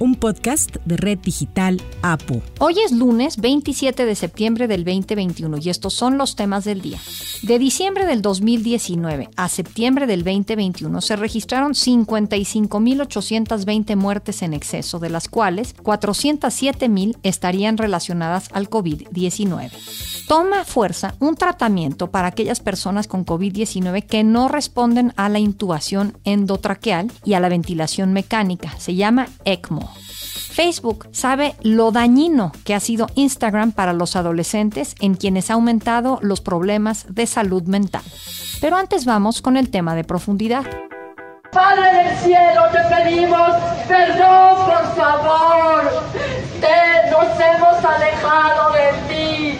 un podcast de Red Digital APU. Hoy es lunes 27 de septiembre del 2021 y estos son los temas del día. De diciembre del 2019 a septiembre del 2021 se registraron 55.820 muertes en exceso, de las cuales 407.000 estarían relacionadas al COVID-19 toma fuerza un tratamiento para aquellas personas con COVID-19 que no responden a la intubación endotraqueal y a la ventilación mecánica. Se llama ECMO. Facebook sabe lo dañino que ha sido Instagram para los adolescentes en quienes ha aumentado los problemas de salud mental. Pero antes vamos con el tema de profundidad. Padre del cielo, te pedimos perdón, por favor. Te, nos hemos alejado de ti.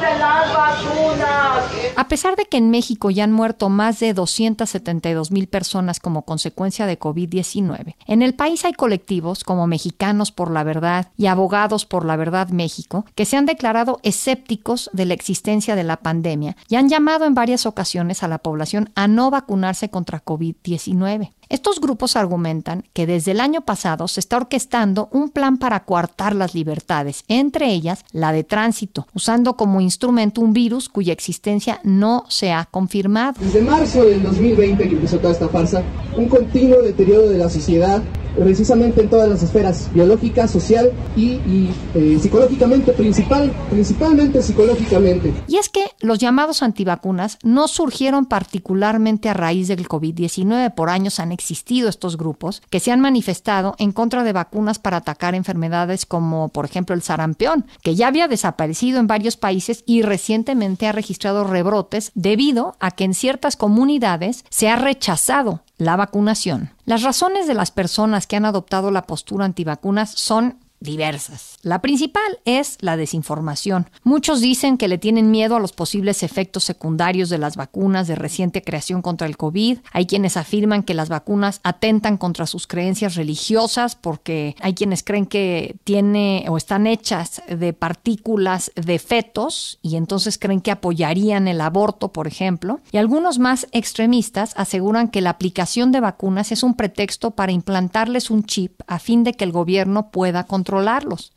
De las vacunas. A pesar de que en México ya han muerto más de 272 mil personas como consecuencia de COVID-19, en el país hay colectivos como Mexicanos por la Verdad y Abogados por la Verdad México que se han declarado escépticos de la existencia de la pandemia y han llamado en varias ocasiones a la población a no vacunarse contra COVID-19. Estos grupos argumentan que desde el año pasado se está orquestando un plan para coartar las libertades, entre ellas la de tránsito, usando como instrumento un virus cuya existencia no se ha confirmado. Desde marzo del 2020 que empezó toda esta farsa, un continuo deterioro de la sociedad precisamente en todas las esferas, biológica, social y, eh, psicológicamente, principal, principalmente psicológicamente. Y es que los llamados antivacunas no surgieron particularmente a raíz del COVID-19. Por años han existido estos grupos que se han manifestado en contra de vacunas para atacar enfermedades como, por ejemplo, el sarampión, que ya había desaparecido en varios países y recientemente ha registrado rebrotes debido a que en ciertas comunidades se ha rechazado la vacunación. Las razones de las personas que han adoptado la postura antivacunas son diversas. La principal es la desinformación. Muchos dicen que le tienen miedo a los posibles efectos secundarios de las vacunas de reciente creación contra el COVID. Hay quienes afirman que las vacunas atentan contra sus creencias religiosas porque hay quienes creen que tiene o están hechas de partículas de fetos y entonces creen que apoyarían el aborto, por ejemplo. Y algunos más extremistas aseguran que la aplicación de vacunas es un pretexto para implantarles un chip a fin de que el gobierno pueda controlar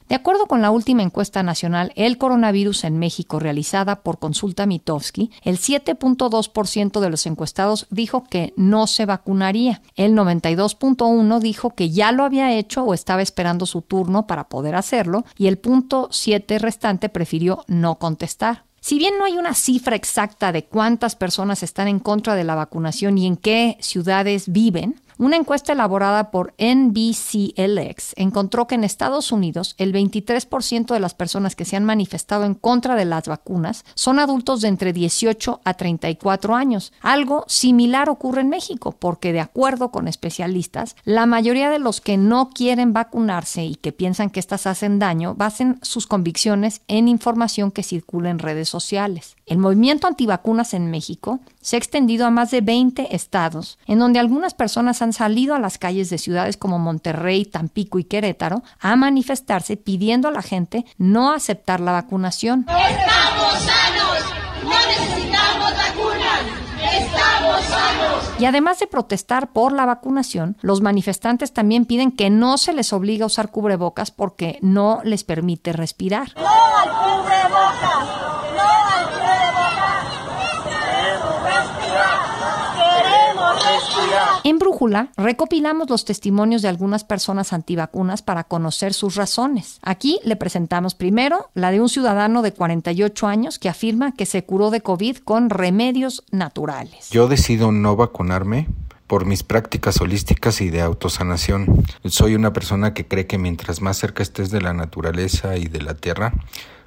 de acuerdo con la última encuesta nacional El coronavirus en México realizada por Consulta Mitofsky, el 7.2% de los encuestados dijo que no se vacunaría. El 92.1 dijo que ya lo había hecho o estaba esperando su turno para poder hacerlo y el punto 7 restante prefirió no contestar. Si bien no hay una cifra exacta de cuántas personas están en contra de la vacunación y en qué ciudades viven, una encuesta elaborada por NBCLX encontró que en Estados Unidos el 23% de las personas que se han manifestado en contra de las vacunas son adultos de entre 18 a 34 años. Algo similar ocurre en México, porque de acuerdo con especialistas, la mayoría de los que no quieren vacunarse y que piensan que estas hacen daño basen sus convicciones en información que circula en redes sociales. El movimiento antivacunas en México se ha extendido a más de 20 estados, en donde algunas personas han salido a las calles de ciudades como Monterrey, Tampico y Querétaro a manifestarse pidiendo a la gente no aceptar la vacunación. Estamos sanos, no necesitamos vacunas. Estamos sanos. Y además de protestar por la vacunación, los manifestantes también piden que no se les obligue a usar cubrebocas porque no les permite respirar. No al cubrebocas. No al cubrebocas. En Brújula recopilamos los testimonios de algunas personas antivacunas para conocer sus razones. Aquí le presentamos primero la de un ciudadano de 48 años que afirma que se curó de COVID con remedios naturales. Yo decido no vacunarme por mis prácticas holísticas y de autosanación. Soy una persona que cree que mientras más cerca estés de la naturaleza y de la tierra,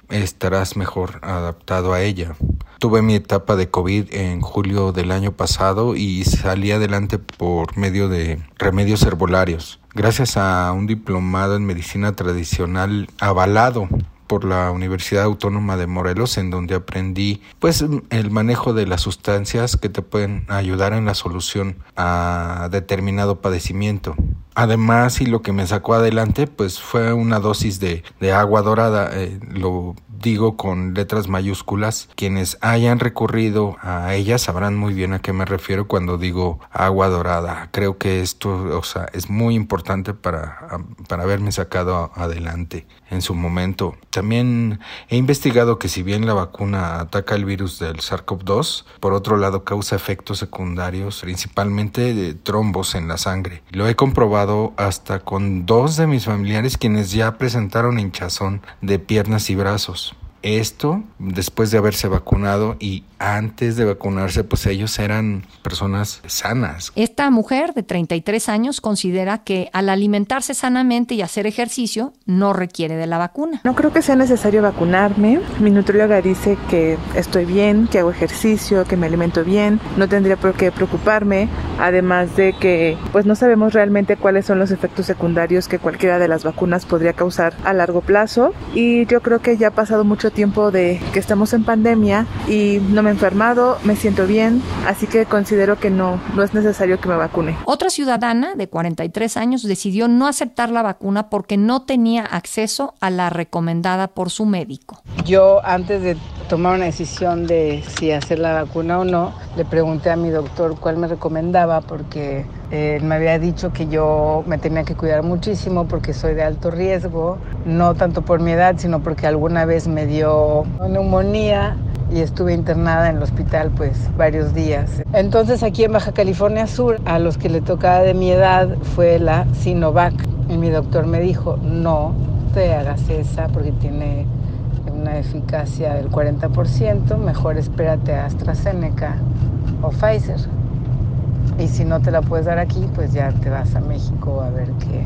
estarás mejor adaptado a ella. Tuve mi etapa de COVID en julio del año pasado y salí adelante por medio de remedios herbolarios. Gracias a un diplomado en medicina tradicional avalado por la Universidad Autónoma de Morelos, en donde aprendí pues el manejo de las sustancias que te pueden ayudar en la solución a determinado padecimiento. Además, y lo que me sacó adelante, pues fue una dosis de, de agua dorada. Eh, lo digo con letras mayúsculas. Quienes hayan recurrido a ella sabrán muy bien a qué me refiero cuando digo agua dorada. Creo que esto, o sea, es muy importante para, para haberme sacado adelante en su momento. También he investigado que si bien la vacuna ataca el virus del SARS-CoV-2, por otro lado causa efectos secundarios, principalmente de trombos en la sangre. Lo he comprobado hasta con dos de mis familiares quienes ya presentaron hinchazón de piernas y brazos. Esto después de haberse vacunado y antes de vacunarse, pues ellos eran personas sanas. Esta mujer de 33 años considera que al alimentarse sanamente y hacer ejercicio no requiere de la vacuna. No creo que sea necesario vacunarme. Mi nutrióloga dice que estoy bien, que hago ejercicio, que me alimento bien, no tendría por qué preocuparme, además de que pues no sabemos realmente cuáles son los efectos secundarios que cualquiera de las vacunas podría causar a largo plazo y yo creo que ya ha pasado mucho tiempo de que estamos en pandemia y no me enfermado, me siento bien, así que considero que no, no es necesario que me vacune. Otra ciudadana de 43 años decidió no aceptar la vacuna porque no tenía acceso a la recomendada por su médico. Yo antes de tomar una decisión de si hacer la vacuna o no, le pregunté a mi doctor cuál me recomendaba porque él me había dicho que yo me tenía que cuidar muchísimo porque soy de alto riesgo, no tanto por mi edad, sino porque alguna vez me dio neumonía y estuve internada en el hospital pues varios días. Entonces aquí en Baja California Sur a los que le tocaba de mi edad fue la Sinovac y mi doctor me dijo no te hagas esa porque tiene una eficacia del 40%, mejor espérate a AstraZeneca o Pfizer. Y si no te la puedes dar aquí, pues ya te vas a México a ver qué,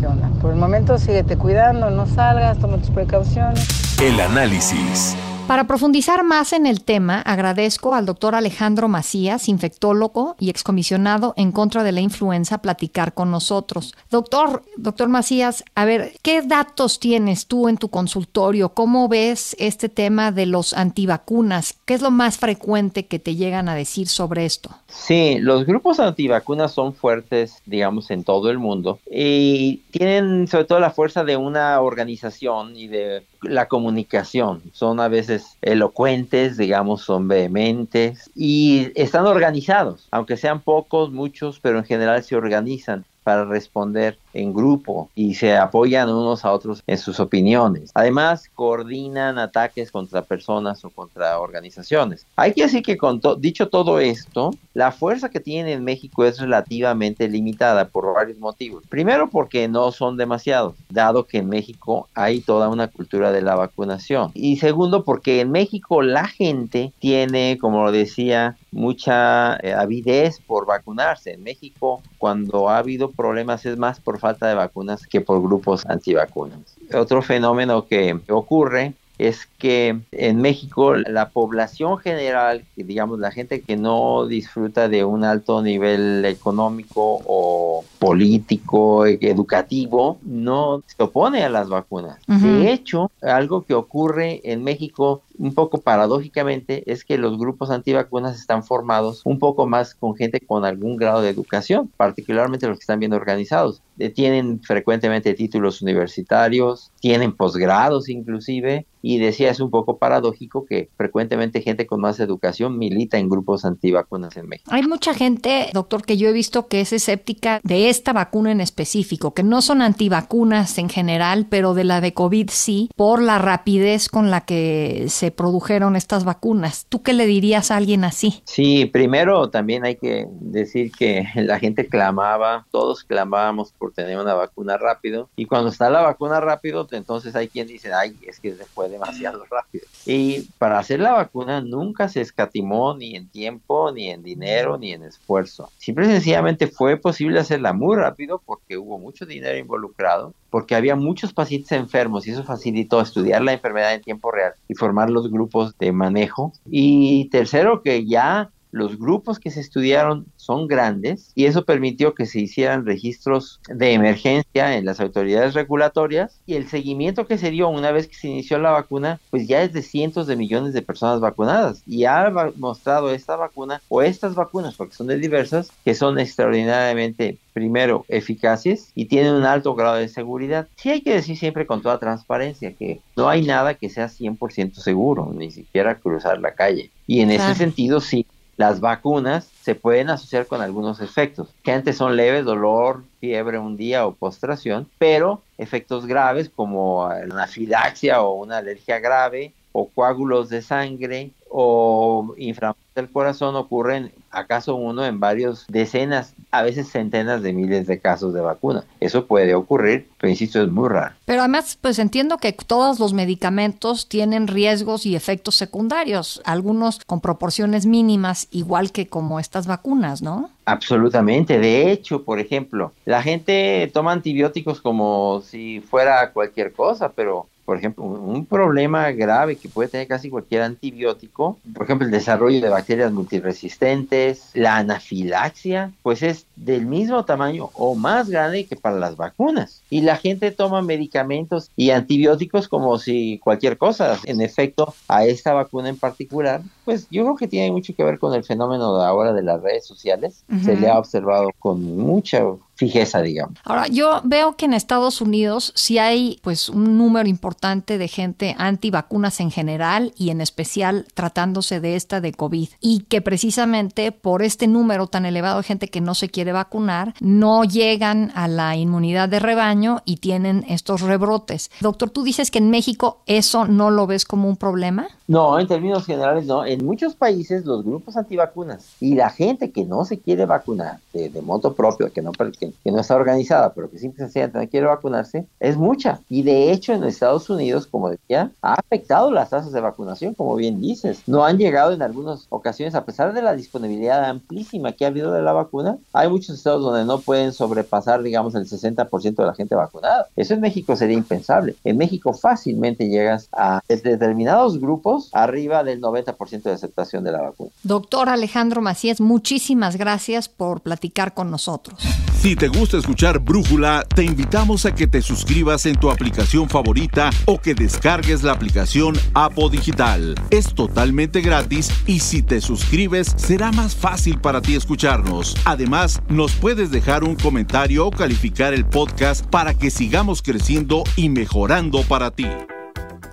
qué onda. Por el momento síguete cuidando, no salgas, toma tus precauciones. El análisis. Para profundizar más en el tema, agradezco al doctor Alejandro Macías, infectólogo y excomisionado en contra de la influenza, platicar con nosotros. Doctor, doctor Macías, a ver, ¿qué datos tienes tú en tu consultorio? ¿Cómo ves este tema de los antivacunas? ¿Qué es lo más frecuente que te llegan a decir sobre esto? Sí, los grupos antivacunas son fuertes, digamos, en todo el mundo y tienen sobre todo la fuerza de una organización y de la comunicación. Son a veces elocuentes, digamos, son vehementes y están organizados, aunque sean pocos, muchos, pero en general se organizan para responder en grupo y se apoyan unos a otros en sus opiniones. Además, coordinan ataques contra personas o contra organizaciones. Hay que decir que con dicho todo esto, la fuerza que tiene en México es relativamente limitada por varios motivos. Primero porque no son demasiados, dado que en México hay toda una cultura de la vacunación. Y segundo porque en México la gente tiene, como lo decía, mucha eh, avidez por vacunarse. En México, cuando ha habido problemas, es más por falta de vacunas que por grupos antivacunas. Otro fenómeno que ocurre es que en México la población general, digamos la gente que no disfruta de un alto nivel económico o político, educativo, no se opone a las vacunas. De hecho, algo que ocurre en México un poco paradójicamente es que los grupos antivacunas están formados un poco más con gente con algún grado de educación, particularmente los que están bien organizados. Eh, tienen frecuentemente títulos universitarios, tienen posgrados inclusive, y decía es un poco paradójico que frecuentemente gente con más educación milita en grupos antivacunas en México. Hay mucha gente, doctor, que yo he visto que es escéptica de esta vacuna en específico, que no son antivacunas en general, pero de la de COVID sí, por la rapidez con la que se produjeron estas vacunas. ¿Tú qué le dirías a alguien así? Sí, primero también hay que decir que la gente clamaba, todos clamábamos por tener una vacuna rápido y cuando está la vacuna rápido, entonces hay quien dice, ay, es que se fue demasiado rápido. Y para hacer la vacuna nunca se escatimó ni en tiempo, ni en dinero, ni en esfuerzo. Simple y sencillamente fue posible hacerla muy rápido porque hubo mucho dinero involucrado porque había muchos pacientes enfermos y eso facilitó estudiar la enfermedad en tiempo real y formar los grupos de manejo. Y tercero, que ya los grupos que se estudiaron son grandes y eso permitió que se hicieran registros de emergencia en las autoridades regulatorias y el seguimiento que se dio una vez que se inició la vacuna, pues ya es de cientos de millones de personas vacunadas y ha mostrado esta vacuna o estas vacunas, porque son de diversas, que son extraordinariamente primero, eficaces y tienen un alto grado de seguridad. Sí hay que decir siempre con toda transparencia que no hay nada que sea 100% seguro, ni siquiera cruzar la calle. Y en ese sentido, sí, las vacunas se pueden asociar con algunos efectos, que antes son leves, dolor, fiebre un día o postración, pero efectos graves como anafilaxia o una alergia grave o coágulos de sangre o inflamación del corazón ocurren acaso uno en varios decenas, a veces centenas de miles de casos de vacuna. Eso puede ocurrir, pero insisto, es muy raro. Pero además, pues entiendo que todos los medicamentos tienen riesgos y efectos secundarios, algunos con proporciones mínimas, igual que como estas vacunas, ¿no? Absolutamente. De hecho, por ejemplo, la gente toma antibióticos como si fuera cualquier cosa, pero por ejemplo, un problema grave que puede tener casi cualquier antibiótico, por ejemplo, el desarrollo de bacterias multiresistentes, la anafilaxia, pues es del mismo tamaño o más grande que para las vacunas. Y la gente toma medicamentos y antibióticos como si cualquier cosa. En efecto, a esta vacuna en particular, pues yo creo que tiene mucho que ver con el fenómeno de ahora de las redes sociales. Se le ha observado con mucha fijeza, digamos. Ahora, yo veo que en Estados Unidos sí hay pues un número importante de gente antivacunas en general y en especial tratándose de esta de COVID y que precisamente por este número tan elevado de gente que no se quiere vacunar, no llegan a la inmunidad de rebaño y tienen estos rebrotes. Doctor, tú dices que en México eso no lo ves como un problema? No, en términos generales no. En muchos países los grupos antivacunas y la gente que no se quiere vacunar de, moto propio, que no, que, no está organizada, pero que simplemente no quiere vacunarse, es mucha. Y de hecho en Estados Unidos, como decía, ha afectado las tasas de vacunación, como bien dices. No han llegado en algunas ocasiones, a pesar de la disponibilidad amplísima que ha habido de la vacuna, hay muchos estados donde no pueden sobrepasar, digamos, el 60% de la gente vacunada. Eso en México sería impensable. En México fácilmente llegas a determinados grupos arriba del 90% de aceptación de la vacuna. Doctor Alejandro Macías, muchísimas gracias por platicar con nosotros. Si te gusta escuchar Brújula, te invitamos a que te suscribas en tu aplicación favorita o que descargues la aplicación Apo Digital. Es totalmente gratis y si te suscribes será más fácil para ti escucharnos. Además, nos puedes dejar un comentario o calificar el podcast para que sigamos creciendo y mejorando para ti.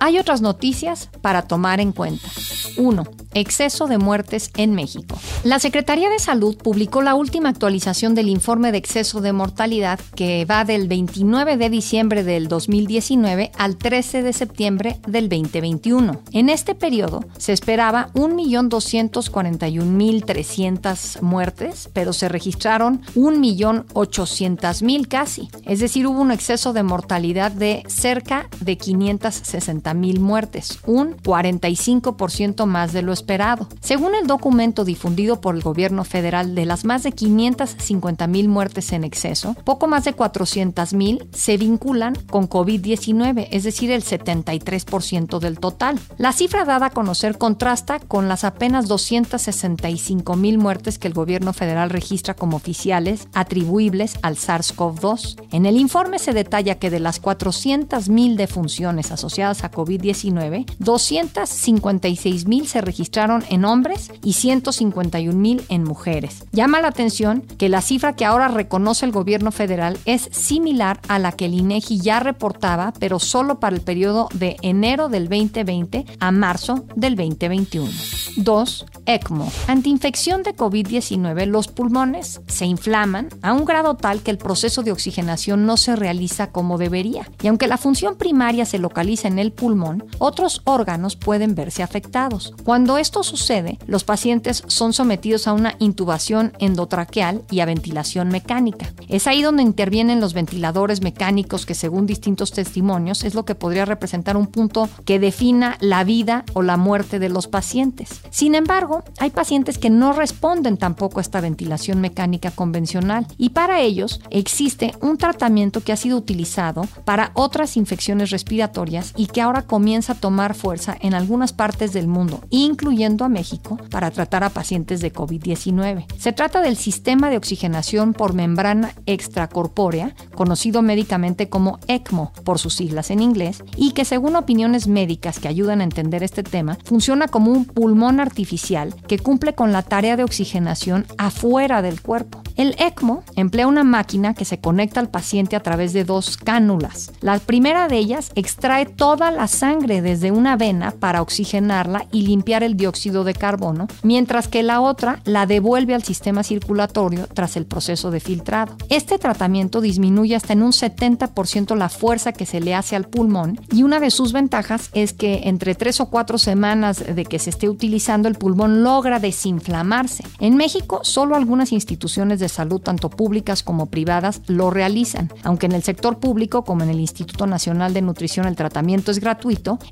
Hay otras noticias para tomar en cuenta. 1. Exceso de muertes en México. La Secretaría de Salud publicó la última actualización del informe de exceso de mortalidad que va del 29 de diciembre del 2019 al 13 de septiembre del 2021. En este periodo se esperaba 1.241.300 muertes, pero se registraron 1.800.000 casi. Es decir, hubo un exceso de mortalidad de cerca de 560.000 muertes, un 45% más de lo esperado esperado. Según el documento difundido por el gobierno federal de las más de 550 mil muertes en exceso, poco más de 400 mil se vinculan con COVID-19, es decir, el 73% del total. La cifra dada a conocer contrasta con las apenas 265 mil muertes que el gobierno federal registra como oficiales atribuibles al SARS-CoV-2. En el informe se detalla que de las 400 mil defunciones asociadas a COVID-19, 256 mil se registraron en hombres y 151 mil en mujeres. Llama la atención que la cifra que ahora reconoce el gobierno federal es similar a la que el INEGI ya reportaba, pero solo para el periodo de enero del 2020 a marzo del 2021. 2. ECMO. Ante infección de COVID-19, los pulmones se inflaman a un grado tal que el proceso de oxigenación no se realiza como debería. Y aunque la función primaria se localiza en el pulmón, otros órganos pueden verse afectados. Cuando esto sucede, los pacientes son sometidos a una intubación endotraqueal y a ventilación mecánica. Es ahí donde intervienen los ventiladores mecánicos que según distintos testimonios es lo que podría representar un punto que defina la vida o la muerte de los pacientes. Sin embargo, hay pacientes que no responden tampoco a esta ventilación mecánica convencional y para ellos existe un tratamiento que ha sido utilizado para otras infecciones respiratorias y que ahora ahora comienza a tomar fuerza en algunas partes del mundo, incluyendo a México, para tratar a pacientes de COVID-19. Se trata del sistema de oxigenación por membrana extracorpórea, conocido médicamente como ECMO por sus siglas en inglés, y que según opiniones médicas que ayudan a entender este tema, funciona como un pulmón artificial que cumple con la tarea de oxigenación afuera del cuerpo. El ECMO emplea una máquina que se conecta al paciente a través de dos cánulas. La primera de ellas extrae toda la sangre desde una vena para oxigenarla y limpiar el dióxido de carbono, mientras que la otra la devuelve al sistema circulatorio tras el proceso de filtrado. Este tratamiento disminuye hasta en un 70% la fuerza que se le hace al pulmón y una de sus ventajas es que entre tres o cuatro semanas de que se esté utilizando el pulmón logra desinflamarse. En México, solo algunas instituciones de salud, tanto públicas como privadas, lo realizan, aunque en el sector público, como en el Instituto Nacional de Nutrición, el tratamiento es gratuito,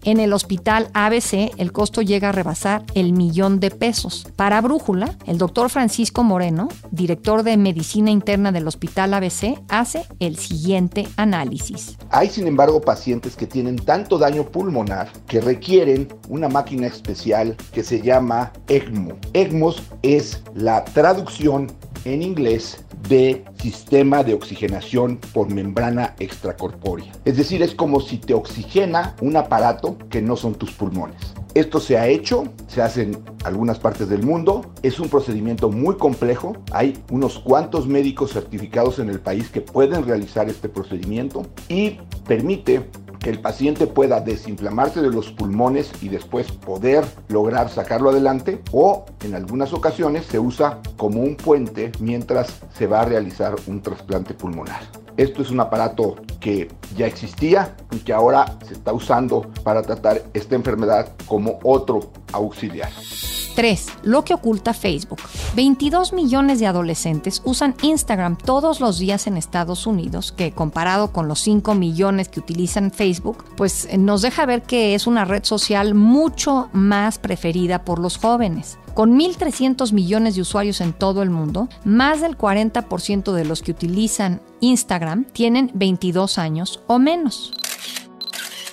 en el hospital ABC el costo llega a rebasar el millón de pesos. Para Brújula, el doctor Francisco Moreno, director de Medicina Interna del Hospital ABC, hace el siguiente análisis. Hay, sin embargo, pacientes que tienen tanto daño pulmonar que requieren una máquina especial que se llama ECMO. ECMOS es la traducción en inglés de sistema de oxigenación por membrana extracorpórea. Es decir, es como si te oxigena un aparato que no son tus pulmones. Esto se ha hecho, se hace en algunas partes del mundo, es un procedimiento muy complejo, hay unos cuantos médicos certificados en el país que pueden realizar este procedimiento y permite que el paciente pueda desinflamarse de los pulmones y después poder lograr sacarlo adelante o en algunas ocasiones se usa como un puente mientras se va a realizar un trasplante pulmonar. Esto es un aparato que ya existía y que ahora se está usando para tratar esta enfermedad como otro auxiliar. 3. Lo que oculta Facebook. 22 millones de adolescentes usan Instagram todos los días en Estados Unidos, que comparado con los 5 millones que utilizan Facebook, pues eh, nos deja ver que es una red social mucho más preferida por los jóvenes. Con 1.300 millones de usuarios en todo el mundo, más del 40% de los que utilizan Instagram tienen 22 años o menos.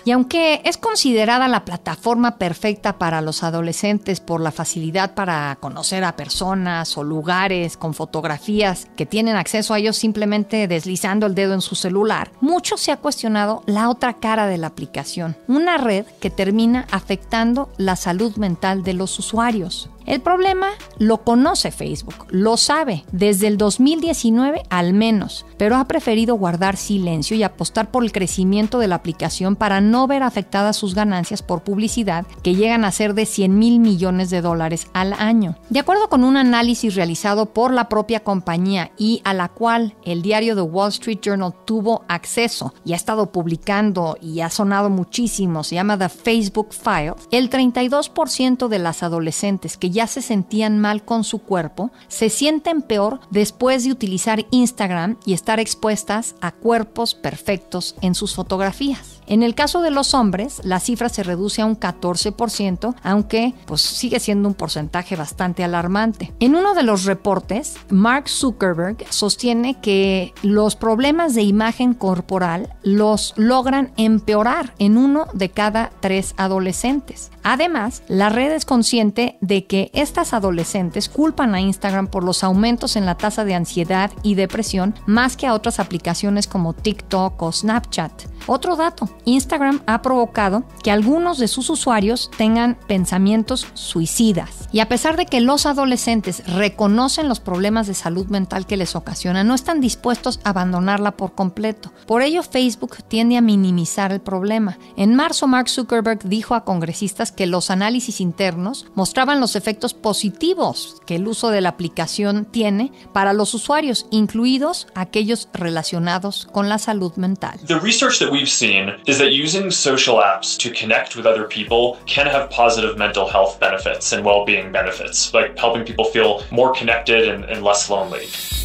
Y aunque es considerada la plataforma perfecta para los adolescentes por la facilidad para conocer a personas o lugares con fotografías que tienen acceso a ellos simplemente deslizando el dedo en su celular, mucho se ha cuestionado la otra cara de la aplicación, una red que termina afectando la salud mental de los usuarios. El problema lo conoce Facebook, lo sabe, desde el 2019 al menos, pero ha preferido guardar silencio y apostar por el crecimiento de la aplicación para no ver afectadas sus ganancias por publicidad que llegan a ser de 100 mil millones de dólares al año. De acuerdo con un análisis realizado por la propia compañía y a la cual el diario The Wall Street Journal tuvo acceso y ha estado publicando y ha sonado muchísimo, se llama The Facebook File, el 32% de las adolescentes que ya se sentían mal con su cuerpo, se sienten peor después de utilizar Instagram y estar expuestas a cuerpos perfectos en sus fotografías. En el caso de los hombres, la cifra se reduce a un 14%, aunque pues, sigue siendo un porcentaje bastante alarmante. En uno de los reportes, Mark Zuckerberg sostiene que los problemas de imagen corporal los logran empeorar en uno de cada tres adolescentes. Además, la red es consciente de que estas adolescentes culpan a Instagram por los aumentos en la tasa de ansiedad y depresión más que a otras aplicaciones como TikTok o Snapchat. Otro dato, Instagram ha provocado que algunos de sus usuarios tengan pensamientos suicidas. Y a pesar de que los adolescentes reconocen los problemas de salud mental que les ocasiona, no están dispuestos a abandonarla por completo. Por ello, Facebook tiende a minimizar el problema. En marzo, Mark Zuckerberg dijo a congresistas que los análisis internos mostraban los efectos positivos que el uso de la aplicación tiene para los usuarios, incluidos aquellos relacionados con la salud mental. The research that we've seen is that using social apps to connect with other people can have positive mental health benefits and well-being benefits, like helping people feel more connected and, and less lonely.